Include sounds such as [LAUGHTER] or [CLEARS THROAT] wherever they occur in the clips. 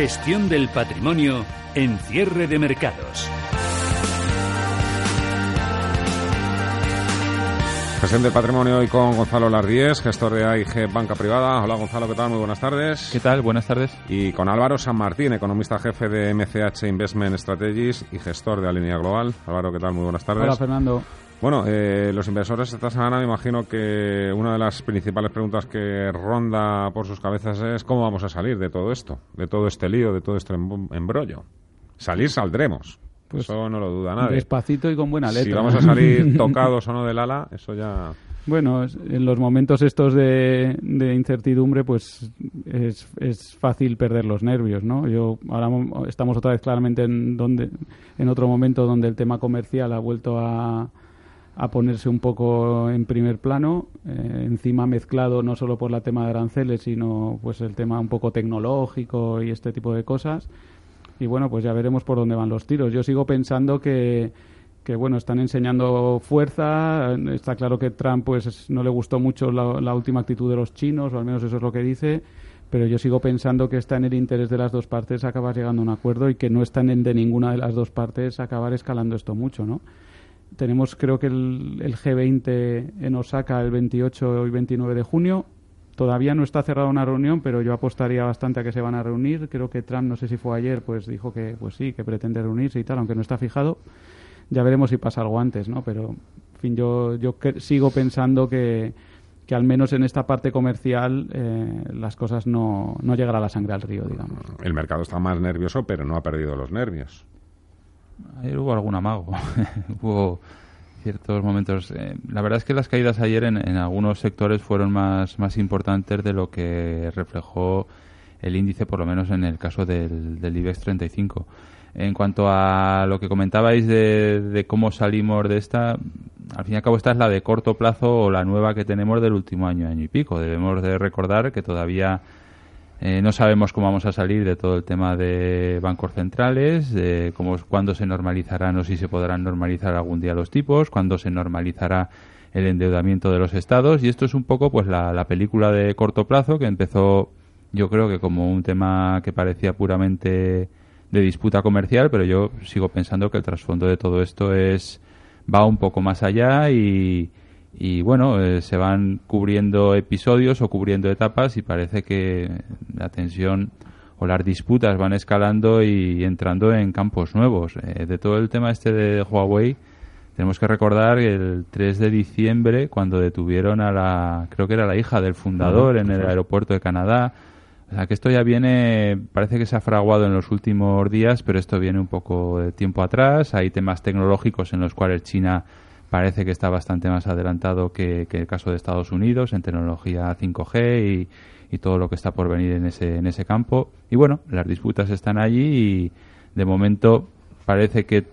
Gestión del patrimonio en cierre de mercados. Gestión del patrimonio hoy con Gonzalo Lardíez, gestor de AIG Banca Privada. Hola Gonzalo, ¿qué tal? Muy buenas tardes. ¿Qué tal? Buenas tardes. Y con Álvaro San Martín, economista jefe de MCH Investment Strategies y gestor de Alinea Global. Álvaro, ¿qué tal? Muy buenas tardes. Hola Fernando. Bueno, eh, los inversores esta semana me imagino que una de las principales preguntas que ronda por sus cabezas es cómo vamos a salir de todo esto, de todo este lío, de todo este embrollo. Salir saldremos. Pues eso no lo duda nadie. Despacito y con buena letra. Si vamos a salir [LAUGHS] tocados o no del ala, eso ya... Bueno, en los momentos estos de, de incertidumbre, pues es, es, fácil perder los nervios, ¿no? Yo ahora estamos otra vez claramente en donde, en otro momento donde el tema comercial ha vuelto a, a ponerse un poco en primer plano, eh, encima mezclado no solo por la tema de aranceles, sino pues el tema un poco tecnológico y este tipo de cosas. Y bueno, pues ya veremos por dónde van los tiros. Yo sigo pensando que, que bueno, están enseñando fuerza. Está claro que Trump pues no le gustó mucho la, la última actitud de los chinos, o al menos eso es lo que dice pero yo sigo pensando que está en el interés de las dos partes acabar llegando a un acuerdo y que no está en de ninguna de las dos partes acabar escalando esto mucho, ¿no? Tenemos creo que el, G20 en Osaka el 28 y 29 de junio. Todavía no está cerrada una reunión, pero yo apostaría bastante a que se van a reunir. Creo que Trump, no sé si fue ayer, pues dijo que pues sí, que pretende reunirse y tal, aunque no está fijado. Ya veremos si pasa algo antes, ¿no? Pero, en fin, yo, yo sigo pensando que, que al menos en esta parte comercial eh, las cosas no, no llegará la sangre al río, digamos. El mercado está más nervioso, pero no ha perdido los nervios. Ayer hubo algún amago. [LAUGHS] hubo ciertos momentos. Eh, la verdad es que las caídas ayer en, algunos sectores fueron más, más importantes de lo que reflejó el índice, por lo menos en el caso del, del IBEX 35. En cuanto a lo que comentabais de, de, cómo salimos de esta, al fin y al cabo esta es la de corto plazo o la nueva que tenemos del último año, año y pico. Debemos de recordar que todavía eh, no sabemos cómo vamos a salir de todo el tema de bancos centrales, de cómo, cuándo se normalizarán o si se podrán normalizar algún día los tipos, cuándo se normalizará el endeudamiento de los estados. Y esto es un poco pues la, la película de corto plazo que empezó yo creo que como un tema que parecía puramente de disputa comercial, pero yo sigo pensando que el trasfondo de todo esto es va un poco más allá y, y bueno, eh, se van cubriendo episodios o cubriendo etapas y parece que la tensión o las disputas van escalando y entrando en campos nuevos. Eh, de todo el tema este de Huawei, tenemos que recordar el 3 de diciembre, cuando detuvieron a la, creo que era la hija del fundador en el aeropuerto de Canadá. O sea, que esto ya viene, parece que se ha fraguado en los últimos días, pero esto viene un poco de tiempo atrás. Hay temas tecnológicos en los cuales China parece que está bastante más adelantado que, el caso de Estados Unidos en tecnología 5G y, todo lo que está por venir en ese, en ese campo. Y bueno, las disputas están allí y de momento parece que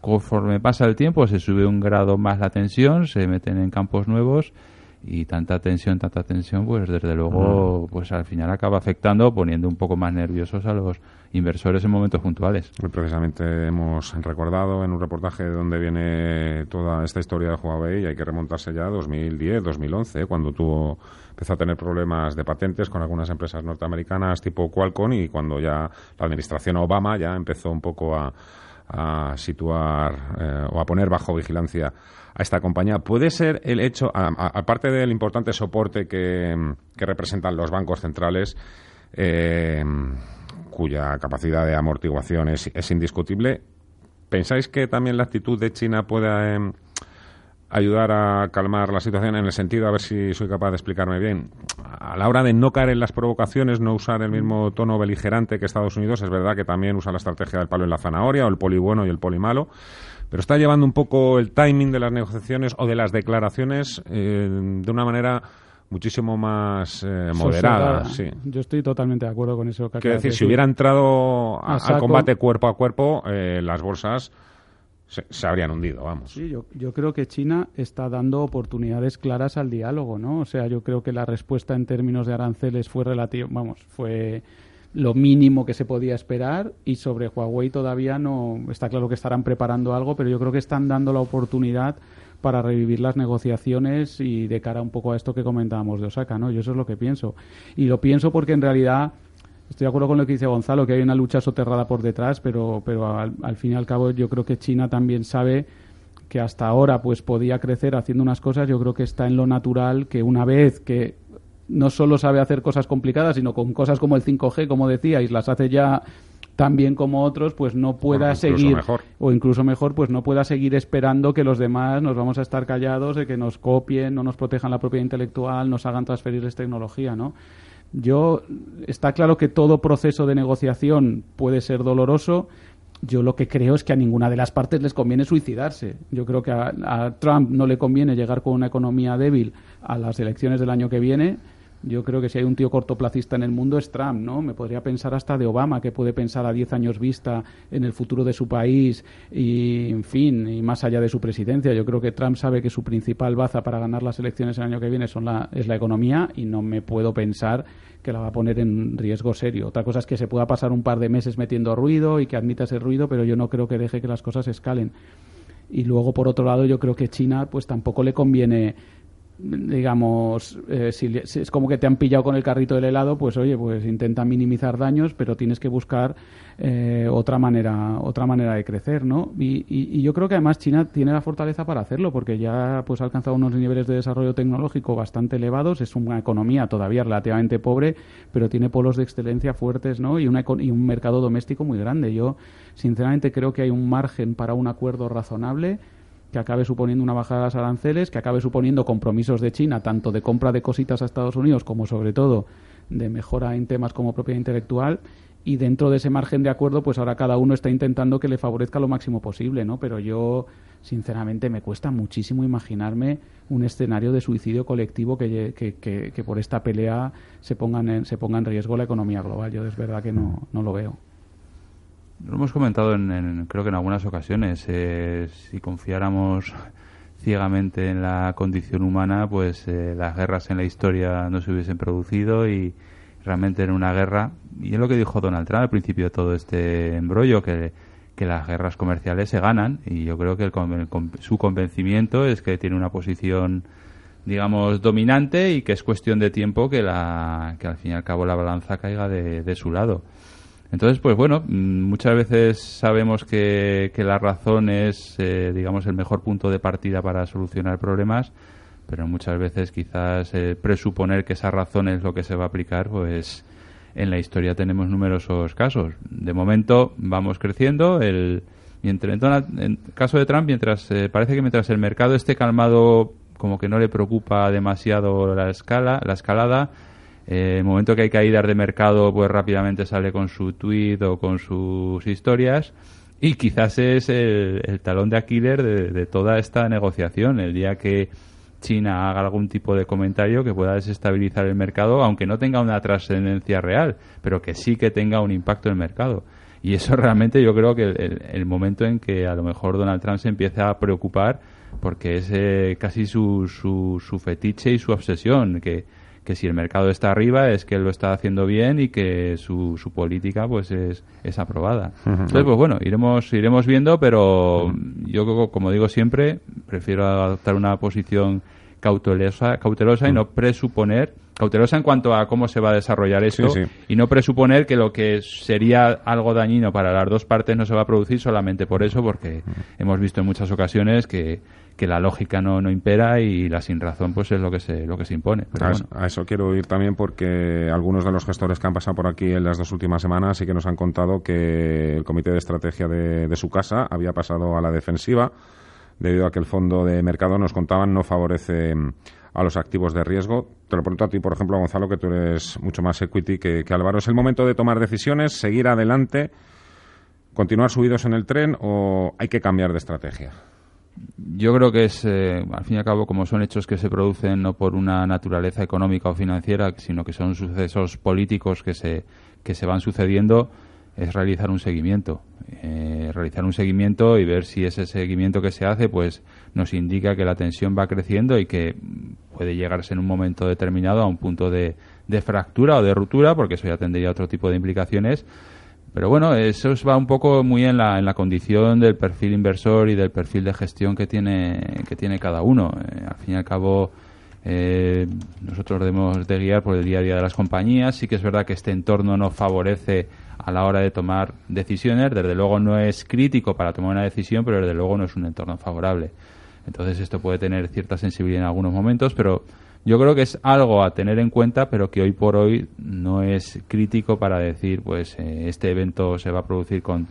conforme pasa el tiempo se sube un grado más la tensión, se meten en campos nuevos y tanta tensión, tanta tensión, pues desde luego, pues al final acaba afectando, poniendo un poco más nerviosos a los inversores en momentos puntuales. Precisamente hemos recordado en un reportaje de dónde viene toda esta historia de Huawei, y hay que remontarse ya a 2010, 2011, cuando tuvo empezó a tener problemas de patentes con algunas empresas norteamericanas tipo Qualcomm y cuando ya la administración Obama ya empezó un poco a, situar eh, o a poner bajo vigilancia a esta compañía. ¿Puede ser el hecho, aparte del importante soporte que, representan los bancos centrales, eh, cuya capacidad de amortiguación es, indiscutible, ¿pensáis que también la actitud de China pueda em, ayudar a calmar la situación en el sentido, a ver si soy capaz de explicarme bien, a la hora de no caer en las provocaciones, no usar el mismo tono beligerante que Estados Unidos, es verdad que también usa la estrategia del palo en la zanahoria o el poli bueno y el poli malo, pero está llevando un poco el timing de las negociaciones o de las declaraciones eh, de una manera muchísimo más eh, moderada. Sí. Yo estoy totalmente de acuerdo con eso. Que Quiero decir, si hubiera entrado al combate cuerpo a cuerpo, eh, las bolsas se, habrían hundido, vamos. Sí, yo, yo creo que China está dando oportunidades claras al diálogo, ¿no? O sea, yo creo que la respuesta en términos de aranceles fue relativo, vamos, fue lo mínimo que se podía esperar y sobre Huawei todavía no está claro que estarán preparando algo, pero yo creo que están dando la oportunidad para revivir las negociaciones y de cara un poco a esto que comentábamos de Osaka, ¿no? Yo eso es lo que pienso. Y lo pienso porque en realidad estoy de acuerdo con lo que dice Gonzalo, que hay una lucha soterrada por detrás, pero, pero al, al fin y al cabo yo creo que China también sabe que hasta ahora pues podía crecer haciendo unas cosas, yo creo que está en lo natural que una vez que no solo sabe hacer cosas complicadas, sino con cosas como el 5G, como decíais, las hace ya tan bien como otros, pues no pueda seguir, o incluso mejor, pues no pueda seguir esperando que los demás nos vamos a estar callados, de que nos copien, no nos protejan la propiedad intelectual, nos hagan transferirles tecnología, ¿no? Yo, está claro que todo proceso de negociación puede ser doloroso. Yo lo que creo es que a ninguna de las partes les conviene suicidarse. Yo creo que a Trump no le conviene llegar con una economía débil a las elecciones del año que viene yo creo que si hay un tío cortoplacista en el mundo es Trump, ¿no? Me podría pensar hasta de Obama, que puede pensar a 10 años vista en el futuro de su país y, en fin, y más allá de su presidencia. Yo creo que Trump sabe que su principal baza para ganar las elecciones el año que viene son la, es la economía y no me puedo pensar que la va a poner en riesgo serio. Otra cosa es que se pueda pasar un par de meses metiendo ruido y que admita ese ruido, pero yo no creo que deje que las cosas escalen. Y luego, por otro lado, yo creo que China pues tampoco le conviene digamos, eh, si, es como que te han pillado con el carrito del helado, pues oye, pues intenta minimizar daños, pero tienes que buscar eh, otra manera, otra manera de crecer, ¿no? Y, y, yo creo que además China tiene la fortaleza para hacerlo, porque ya pues ha alcanzado unos niveles de desarrollo tecnológico bastante elevados, es una economía todavía relativamente pobre, pero tiene polos de excelencia fuertes, ¿no? Y, una, y un mercado doméstico muy grande. Yo, sinceramente, creo que hay un margen para un acuerdo razonable que acabe suponiendo una bajada de las aranceles, que acabe suponiendo compromisos de China, tanto de compra de cositas a Estados Unidos como sobre todo de mejora en temas como propiedad intelectual. Y dentro de ese margen de acuerdo, pues ahora cada uno está intentando que le favorezca lo máximo posible, ¿no? Pero yo, sinceramente, me cuesta muchísimo imaginarme un escenario de suicidio colectivo que, que, que, por esta pelea se, pongan en, se ponga en riesgo la economía global. Yo es verdad que no, no lo veo. Lo hemos comentado en, creo que en algunas ocasiones. Eh, si confiáramos [LAUGHS] ciegamente en la condición humana, pues eh, las guerras en la historia no se hubiesen producido y realmente en una guerra, y es lo que dijo Donald Trump al principio de todo este embrollo, que, que las guerras comerciales se ganan y yo creo que su convencimiento es que tiene una posición digamos dominante y que es cuestión de tiempo que la que al fin y al cabo la balanza caiga de, de su lado. Entonces, pues bueno, mm, muchas veces sabemos que, la razón es, eh, digamos, el mejor punto de partida para solucionar problemas, pero muchas veces quizás eh, presuponer que esa razón es lo que se va a aplicar, pues en la historia tenemos numerosos casos. De momento vamos creciendo. El, mientras, en el caso de Trump, mientras eh, parece que mientras el mercado esté calmado, como que no le preocupa demasiado la escala, la escalada, eh, el momento que hay caídas de mercado, pues rápidamente sale con su tweet o con sus historias. Y quizás es el, talón de Aquiles de, toda esta negociación. El día que China haga algún tipo de comentario que pueda desestabilizar el mercado, aunque no tenga una trascendencia real, pero que sí que tenga un impacto en el mercado. Y eso [LAUGHS] realmente yo creo que el, el momento en que a lo mejor Donald Trump se empieza a preocupar porque es eh, casi su, su, su fetiche y su obsesión, que que si el mercado está arriba es que lo está haciendo bien y que su, su política pues es, es aprobada. Entonces, pues bueno, iremos, iremos viendo, pero yo como digo siempre, prefiero adoptar una posición cautelosa, cautelosa y no presuponer cautelosa en cuanto a cómo se va a desarrollar esto y no presuponer que lo que sería algo dañino para las dos partes no se va a producir solamente por eso, porque hemos visto en muchas ocasiones que que la lógica no, no impera y la sin razón pues es lo que se, lo que se impone. a, eso, quiero ir también porque algunos de los gestores que han pasado por aquí en las dos últimas semanas sí que nos han contado que el comité de estrategia de, su casa había pasado a la defensiva debido a que el fondo de mercado nos contaban no favorece a los activos de riesgo. Te lo pregunto a ti, por ejemplo, Gonzalo, que tú eres mucho más equity que, Álvaro. ¿Es el momento de tomar decisiones, seguir adelante, continuar subidos en el tren o hay que cambiar de estrategia? yo creo que es, eh, al fin y al cabo, como son hechos que se producen no por una naturaleza económica o financiera, sino que son sucesos políticos que se, que se van sucediendo, es realizar un seguimiento. Eh, realizar un seguimiento y ver si ese seguimiento que se hace pues nos indica que la tensión va creciendo y que puede llegarse en un momento determinado a un punto de, de fractura o de ruptura, porque eso ya tendría otro tipo de implicaciones. Pero bueno, eso va un poco muy en la, en la condición del perfil inversor y del perfil de gestión que tiene, que tiene cada uno. Eh, al fin y al cabo, eh, nosotros debemos de guiar por el día a día de las compañías. Sí que es verdad que este entorno no favorece a la hora de tomar decisiones. Desde luego no es crítico para tomar una decisión, pero desde luego no es un entorno favorable. Entonces esto puede tener cierta sensibilidad en algunos momentos, pero yo creo que es algo a tener en cuenta, pero que hoy por hoy no es crítico para decir, pues eh, este evento se va a producir con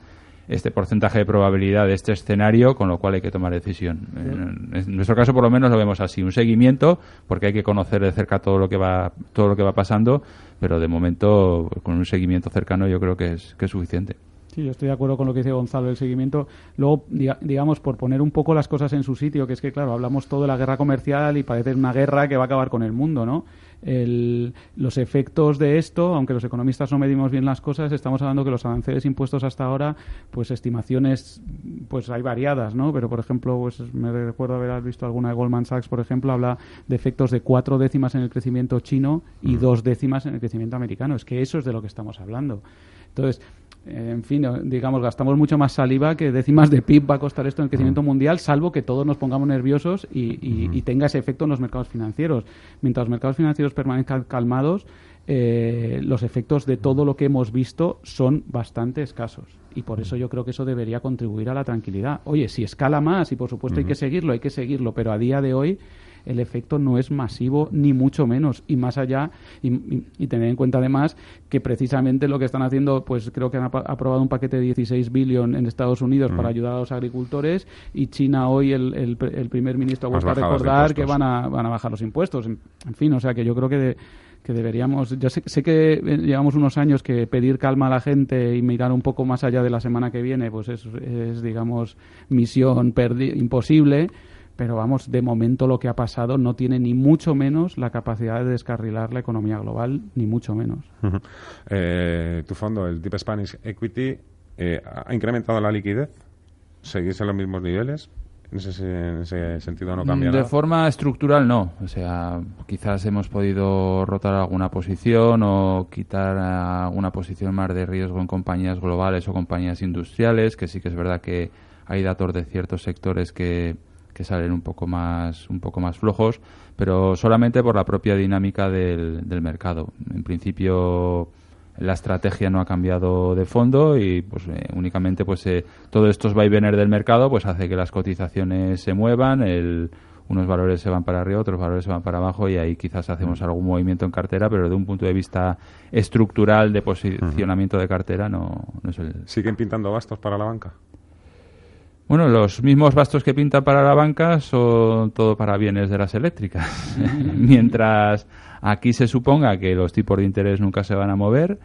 este porcentaje de probabilidad de este escenario, con lo cual hay que tomar decisión. En, nuestro caso, por lo menos, lo vemos así, un seguimiento, porque hay que conocer de cerca todo lo que va todo lo que va pasando, pero de momento con un seguimiento cercano yo creo que es que es suficiente. Sí, yo estoy de acuerdo con lo que dice Gonzalo, el seguimiento. Luego, digamos, por poner un poco las cosas en su sitio, que es que, claro, hablamos todo de la guerra comercial y parece una guerra que va a acabar con el mundo, ¿no? los efectos de esto, aunque los economistas no medimos bien las cosas, estamos hablando que los aranceles impuestos hasta ahora, pues estimaciones, pues hay variadas, ¿no? Pero, por ejemplo, pues me recuerdo haber visto alguna de Goldman Sachs, por ejemplo, habla de efectos de cuatro décimas en el crecimiento chino y dos décimas en el crecimiento americano. Es que eso es de lo que estamos hablando. Entonces, en fin, digamos, gastamos mucho más saliva que décimas de PIB va a costar esto en el crecimiento mundial, salvo que todos nos pongamos nerviosos y, tenga ese efecto en los mercados financieros. Mientras los mercados financieros permanezcan calmados, eh, los efectos de todo lo que hemos visto son bastante escasos. Y por eso yo creo que eso debería contribuir a la tranquilidad. Oye, si escala más, y por supuesto hay que seguirlo, hay que seguirlo, pero a día de hoy el efecto no es masivo ni mucho menos. Y más allá y, tener en cuenta además que precisamente lo que están haciendo pues creo que han aprobado un paquete de 16 billones en Estados Unidos para ayudar a los agricultores y China hoy el, el, primer ministro ha vuelto a recordar que van a, van a bajar los impuestos. En, fin o sea que yo creo que que deberíamos, yo sé, sé, que llevamos unos años que pedir calma a la gente y mirar un poco más allá de la semana que viene, pues es, es digamos, misión imposible, pero vamos, de momento lo que ha pasado no tiene ni mucho menos la capacidad de descarrilar la economía global, ni mucho menos. Eh, tu fondo, el Deep Spanish Equity, eh, ¿ha incrementado la liquidez? ¿Seguís en los mismos niveles? En ese, sentido no cambia De forma estructural no. O sea, quizás hemos podido rotar alguna posición o quitar alguna posición más de riesgo en compañías globales o compañías industriales, que sí que es verdad que hay datos de ciertos sectores que que salen un poco más un poco más flojos, pero solamente por la propia dinámica del, del mercado. En principio la estrategia no ha cambiado de fondo y pues eh, únicamente pues eh, todos estos vaivenes del mercado pues hace que las cotizaciones se muevan, el, unos valores se van para arriba, otros valores se van para abajo y ahí quizás hacemos algún movimiento en cartera, pero de un punto de vista estructural de posicionamiento de cartera no, no es el... ¿Siguen pintando bastos para la banca? Bueno, los mismos bastos que pintan para la banca son todo para bienes de las eléctricas. [LAUGHS] Mientras aquí se suponga que los tipos de interés nunca se van a mover,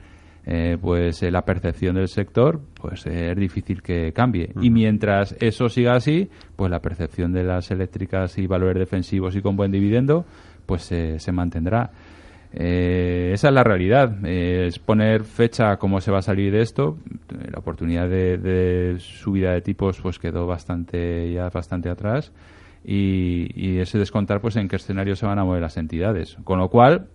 eh, pues eh, la percepción del sector pues eh, es difícil que cambie. Y mientras eso siga así, pues la percepción de las eléctricas y valores defensivos y con buen dividendo, pues se mantendrá. Eh, esa es la realidad. Eh, es poner fecha cómo se va a salir de esto. La oportunidad de, subida de tipos pues quedó bastante ya bastante atrás y, y, ese descontar pues en qué escenario se van a mover las entidades. Con lo cual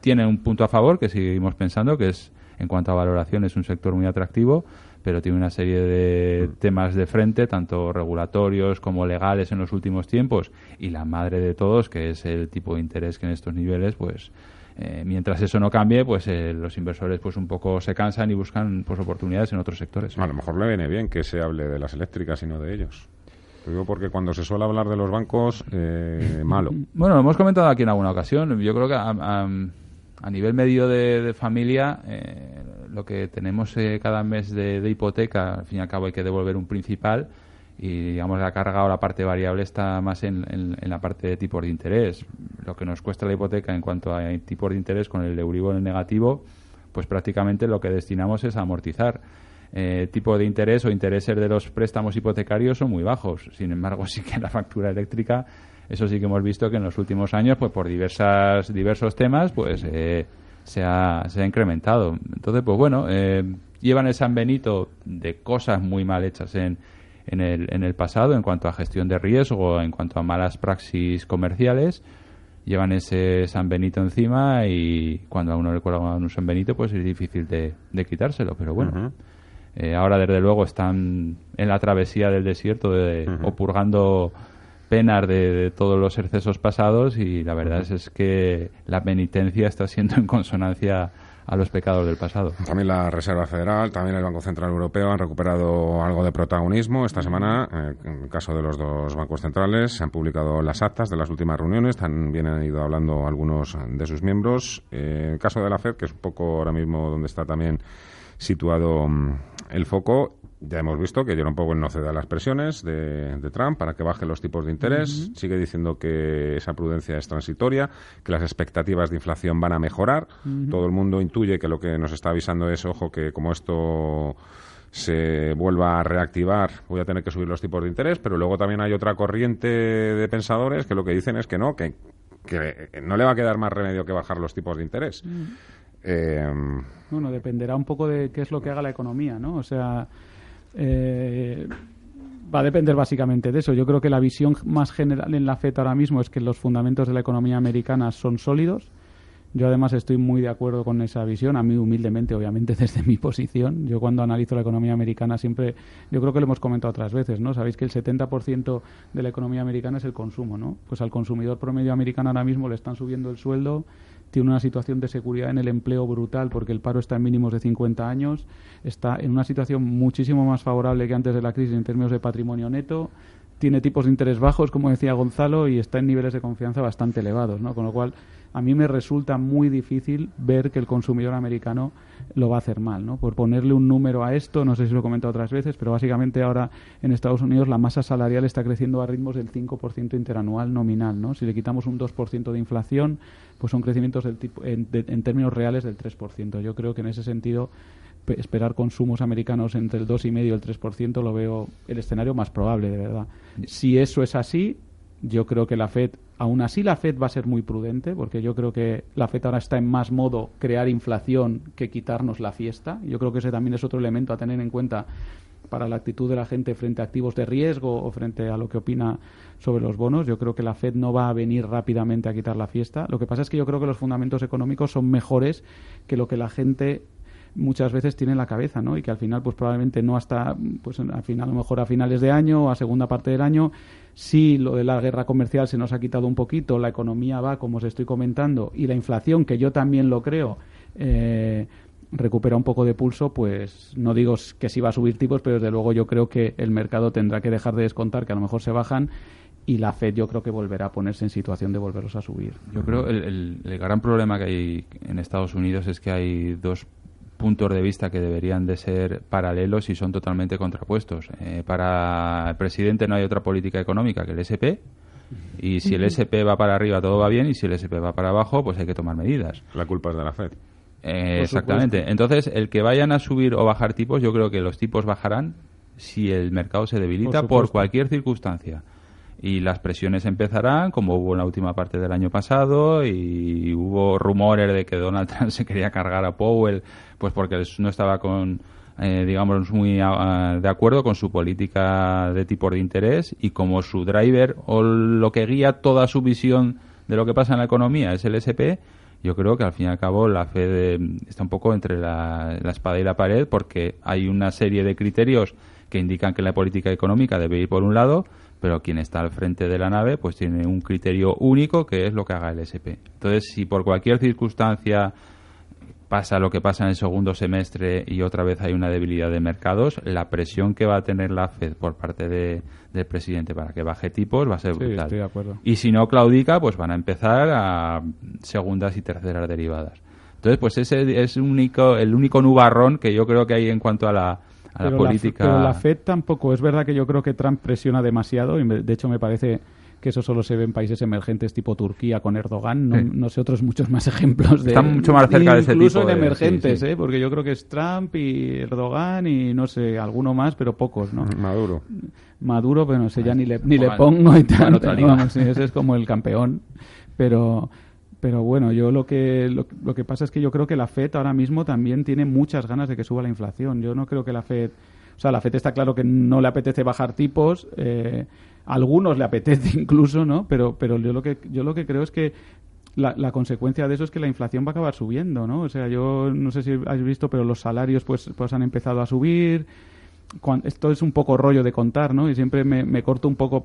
tiene un punto a favor que seguimos pensando que es en cuanto a valoración es un sector muy atractivo pero tiene una serie de temas de frente, tanto regulatorios como legales en los últimos tiempos, y la madre de todos, que es el tipo de interés que en estos niveles, pues eh, mientras eso no cambie, pues eh, los inversores pues un poco se cansan y buscan pues oportunidades en otros sectores. A lo mejor le viene bien que se hable de las eléctricas y no de ellos. Lo digo porque cuando se suele hablar de los bancos, eh, [CLEARS THROAT] malo. Bueno, lo hemos comentado aquí en alguna ocasión. Yo creo que a, nivel medio de, familia, lo que tenemos cada mes de, de, hipoteca, al fin y al cabo hay que devolver un principal y digamos la carga o la parte variable está más en, en, la parte de tipos de interés. Lo que nos cuesta la hipoteca en cuanto a tipos de interés con el Euribor en negativo, pues prácticamente lo que destinamos es a amortizar. eh, tipo de interés o intereses de los préstamos hipotecarios son muy bajos. Sin embargo, [LAUGHS] sí que la factura eléctrica, eso sí que hemos visto que en los últimos años, pues por diversas, diversos temas, pues eh, se, ha, se ha incrementado. Entonces, pues bueno, eh, llevan el San Benito de cosas muy mal hechas en, en, el, en el pasado en cuanto a gestión de riesgo, en cuanto a malas praxis comerciales llevan ese San Benito encima y cuando a uno le cuelga un San Benito pues es difícil de, quitárselo, pero bueno. Eh, ahora desde luego están en la travesía del desierto de, o purgando penas de, todos los excesos pasados y la verdad es que la penitencia está siendo en consonancia a los pecados del pasado. También la Reserva Federal, también el Banco Central Europeo han recuperado algo de protagonismo. Esta semana, eh, en el caso de los dos bancos centrales, se han publicado las actas de las últimas reuniones, también han ido hablando algunos de sus miembros. Eh, en el caso de la FED, que es un poco ahora mismo donde está también situado mm, el foco, ya hemos visto que un poco no cede a las presiones de, Trump para que baje los tipos de interés. Sigue diciendo que esa prudencia es transitoria, que las expectativas de inflación van a mejorar. Todo el mundo intuye que lo que nos está avisando es, ojo, que como esto se vuelva a reactivar, voy a tener que subir los tipos de interés, pero luego también hay otra corriente de pensadores que lo que dicen es que no, que, no le va a quedar más remedio que bajar los tipos de interés. Eh, bueno, dependerá un poco de qué es lo que haga la economía, ¿no? O sea, eh, va a depender básicamente de eso. Yo creo que la visión más general en la FED ahora mismo es que los fundamentos de la economía americana son sólidos. Yo además estoy muy de acuerdo con esa visión, a mí humildemente, obviamente, [LAUGHS] desde mi posición. Yo cuando analizo la economía americana siempre, yo creo que lo hemos comentado otras veces, ¿no? Sabéis que el 70% de la economía americana es el consumo, ¿no? Pues al consumidor promedio americano ahora mismo le están subiendo el sueldo, tiene una situación de seguridad en el empleo brutal porque el paro está en mínimos de 50 años, está en una situación muchísimo más favorable que antes de la crisis en términos de patrimonio neto, tiene tipos de interés bajos, como decía Gonzalo, y está en niveles de confianza bastante elevados, ¿no? Con lo cual, a mí me resulta muy difícil ver que el consumidor americano lo va a hacer mal, ¿no? Por ponerle un número a esto, no sé si lo he comentado otras veces, pero básicamente ahora en Estados Unidos la masa salarial está creciendo a ritmos del 5% interanual nominal, ¿no? Si le quitamos un 2% de inflación, pues son crecimientos del tipo, en, en términos reales del 3%. Yo creo que en ese sentido esperar consumos americanos entre el 2,5 y el 3% lo veo el escenario más probable, de verdad. Si eso es así, yo creo que la Fed, aún así la Fed va a ser muy prudente, porque yo creo que la Fed ahora está en más modo crear inflación que quitarnos la fiesta. Yo creo que ese también es otro elemento a tener en cuenta para la actitud de la gente frente a activos de riesgo o frente a lo que opina sobre los bonos. Yo creo que la Fed no va a venir rápidamente a quitar la fiesta. Lo que pasa es que yo creo que los fundamentos económicos son mejores que lo que la gente muchas veces tiene en la cabeza, ¿no? Y que al final, pues probablemente no hasta, pues al final, a lo mejor a finales de año o a segunda parte del año, si lo de la guerra comercial se nos ha quitado un poquito, la economía va, como os estoy comentando, y la inflación, que yo también lo creo, eh, recupera un poco de pulso, pues no digo que sí va a subir tipos, pero desde luego yo creo que el mercado tendrá que dejar de descontar que a lo mejor se bajan y la Fed yo creo que volverá a ponerse en situación de volverlos a subir. Yo creo el, el gran problema que hay en Estados Unidos es que hay dos puntos de vista que deberían de ser paralelos y son totalmente contrapuestos. Eh, para el presidente no hay otra política económica que el SP y si el SP va para arriba todo va bien y si el SP va para abajo pues hay que tomar medidas. La culpa es de la Fed. Eh, exactamente. Entonces, el que vayan a subir o bajar tipos, yo creo que los tipos bajarán si el mercado se debilita por cualquier circunstancia y las presiones empezarán, como hubo en la última parte del año pasado, y hubo rumores de que Donald [LAUGHS] Trump se quería cargar a Powell, pues porque no estaba con, eh, digamos, muy de acuerdo con su política de tipo de interés, y como su driver o lo que guía toda su visión de lo que pasa en la economía es el SP, yo creo que al fin y al cabo la Fed está un poco entre la espada y la pared, porque hay una serie de criterios que indican que la política económica debe ir por un lado, pero quien está al frente de la nave pues tiene un criterio único que es lo que haga el SP. Entonces, si por cualquier circunstancia pasa lo que pasa en el segundo semestre y otra vez hay una debilidad de mercados, la presión que va a tener la Fed por parte de, del presidente para que baje tipos va a ser brutal. Estoy de acuerdo. Y si no claudica, pues van a empezar a segundas y terceras derivadas. Entonces, pues ese es único, el único nubarrón que yo creo que hay en cuanto a la, la política. pero la FED tampoco. Es verdad que yo creo que Trump presiona demasiado y de hecho me parece que eso solo se ve en países emergentes tipo Turquía con Erdogan. No, sé otros muchos más [LAUGHS] ejemplos de. Están mucho más cerca de ese tipo. Incluso en emergentes, ¿eh? porque yo creo que es Trump y Erdogan y no sé, alguno más, pero pocos, ¿no? Maduro. Maduro, pero no sé, ya ni le, ni le pongo y tal. [LAUGHS] ese es como el campeón. Pero pero bueno, yo lo que, lo, que pasa es que yo creo que la FED ahora mismo también tiene muchas ganas de que suba la inflación. Yo no creo que la FED, o sea, la FED está claro que no le apetece bajar tipos, eh, a algunos le apetece [LAUGHS] incluso, ¿no? Pero, pero yo lo que yo lo que creo es que la, la, consecuencia de eso es que la inflación va a acabar subiendo, ¿no? O sea, yo no sé si has visto, pero los salarios pues, pues han empezado a subir. esto es un poco rollo de contar, ¿no? Y siempre me corto un poco.